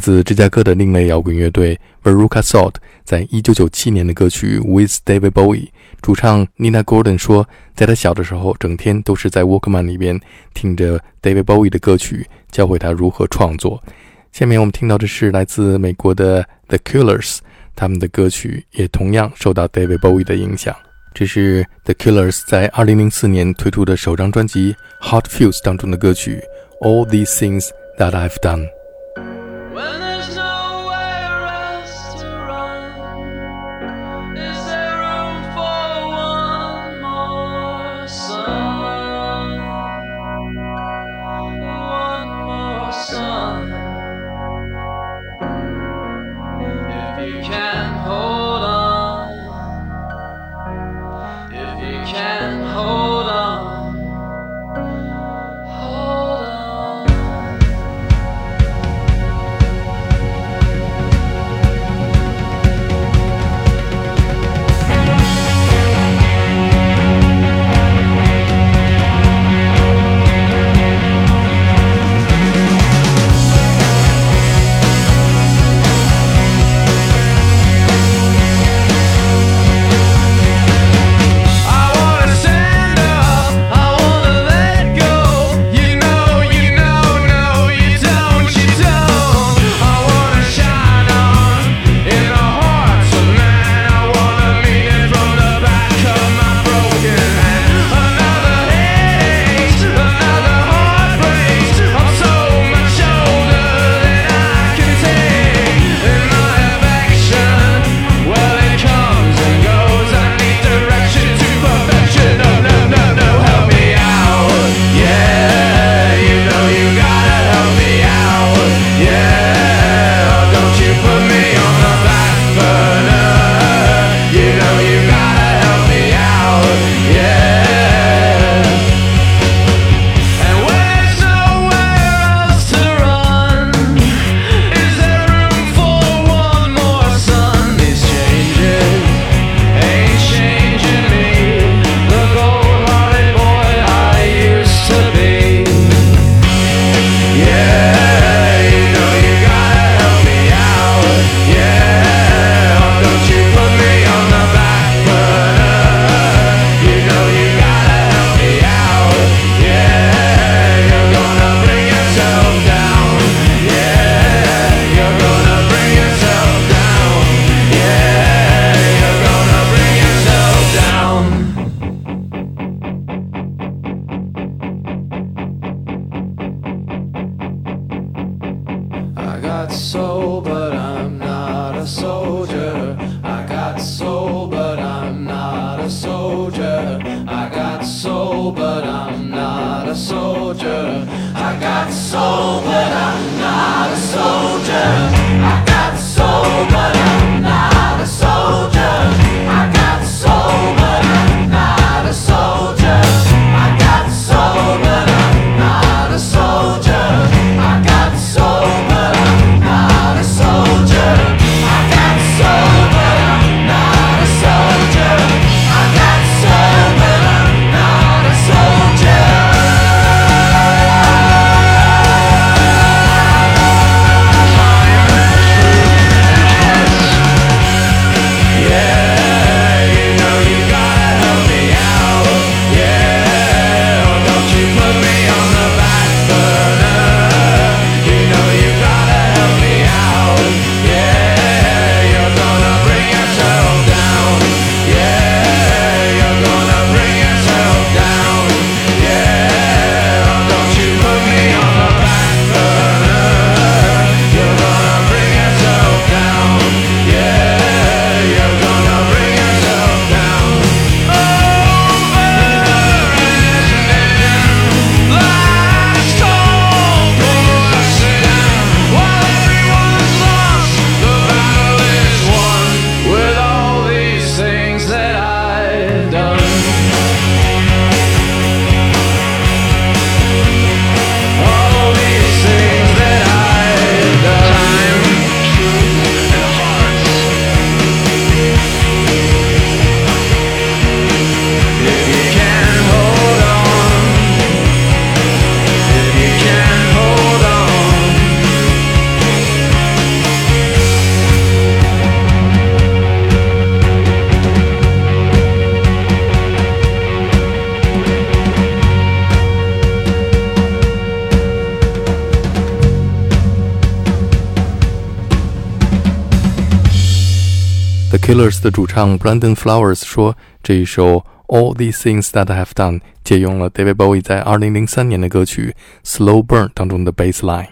自芝加哥的另类摇滚乐队 Veruca Salt 在一九九七年的歌曲《With David Bowie》，主唱 Nina Gordon 说，在他小的时候，整天都是在 Walkman 里边听着 David Bowie 的歌曲，教会他如何创作。下面我们听到的是来自美国的 The Killers，他们的歌曲也同样受到 David Bowie 的影响。这是 The Killers 在2004年推出的首张专辑《Hot Fuse》当中的歌曲《All These Things That I've Done》。When soldier. I got soul, but I'm not a soldier. Killers 的主唱 Brandon Flowers 说，这一首 All These Things That I Have Done 借用了 David Bowie 在2003年的歌曲 Slow Burn 当中的 bass line。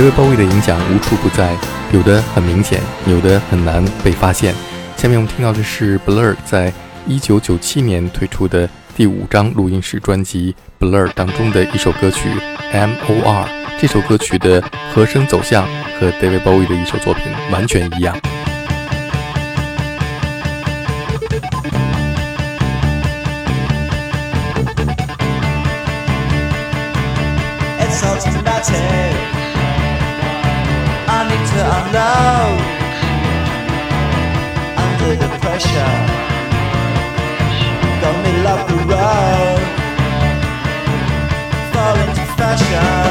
david bowie 的影响无处不在有的很明显有的很难被发现。下面我们听到的是 blur 在一九九七年推出的第五张录音室专辑 blur 当中的一首歌曲 mor 这首歌曲的和声走向和 david bowie 的一首作品完全一样。pressure. The middle of the road, Fall into fashion.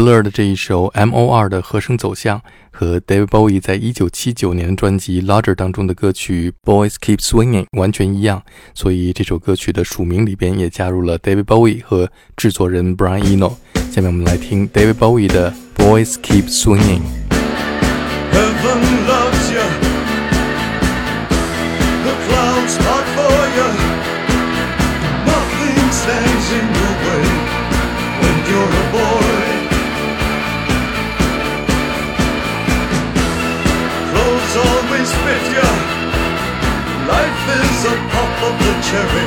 Blur 的这一首 M.O.R. 的和声走向，和 David Bowie 在一九七九年专辑《Larger》当中的歌曲《Boys Keep Swinging》完全一样，所以这首歌曲的署名里边也加入了 David Bowie 和制作人 Brian Eno。下面我们来听 David Bowie 的《Boys Keep Swinging》。treasure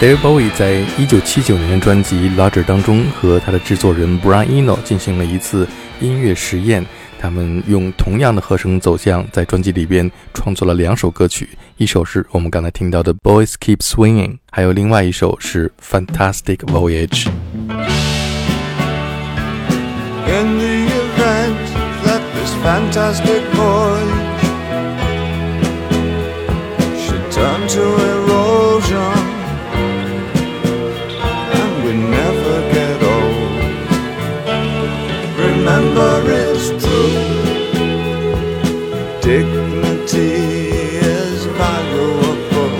David Bowie 在1979年的专辑《Larger》当中，和他的制作人 Brian Eno 进行了一次音乐实验。他们用同样的和声走向，在专辑里边创作了两首歌曲，一首是我们刚才听到的《Boys Keep Swinging》，还有另外一首是《Fantastic Voyage》。In the event that this fantastic boy should turn to Dignity is valuable,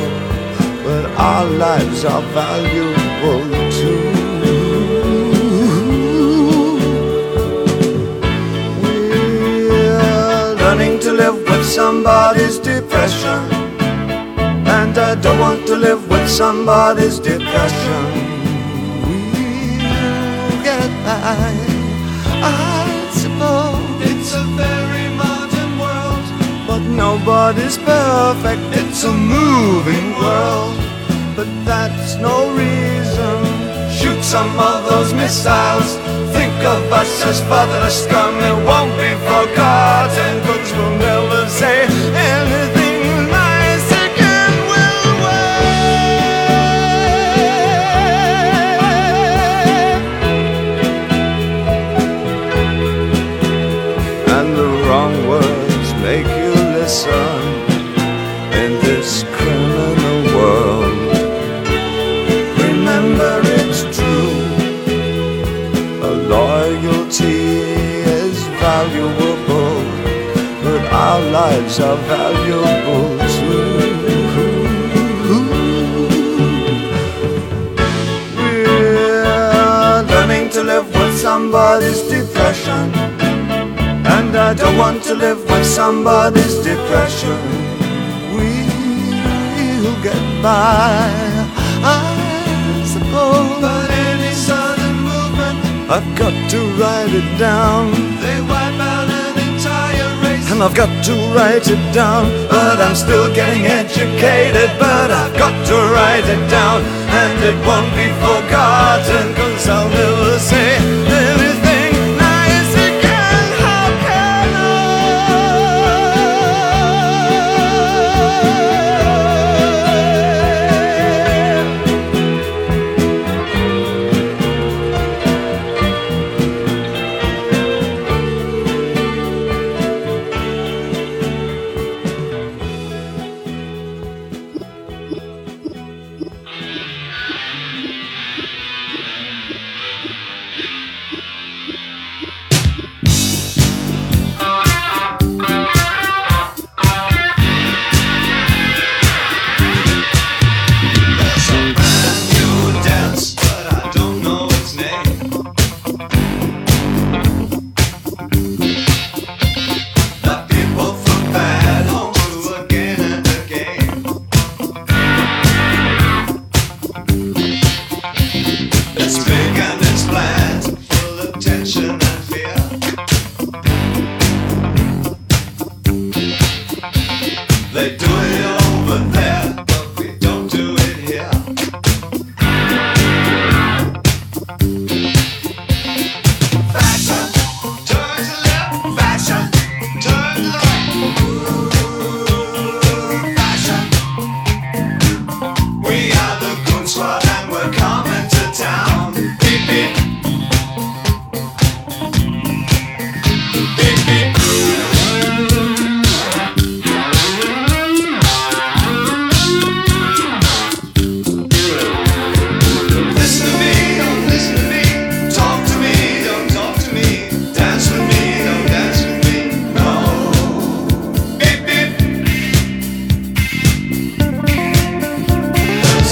but our lives are valuable too. We're learning to live with somebody's depression. And I don't want to live with somebody's depression. We'll get by, nobody's perfect. It's a moving world, but that's no reason. Shoot some of those missiles. Think of us as fatherless scum. It won't be forgotten. Got to write it down. They wipe out an entire race. And I've got to write it down. But I'm still getting educated. But I've got to write it down. And it won't be forgotten. Cause I'll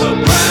surprise.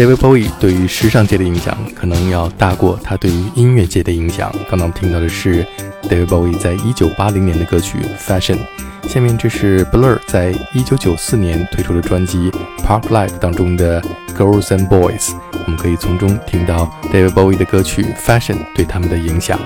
David Bowie 对于时尚界的影响可能要大过他对于音乐界的影响。刚刚我们听到的是 David Bowie 在一九八零年的歌曲《Fashion》，下面这是 Blur 在一九九四年推出的专辑《Park Life》当中的《Girls and Boys》，我们可以从中听到 David Bowie 的歌曲《Fashion》对他们的影响。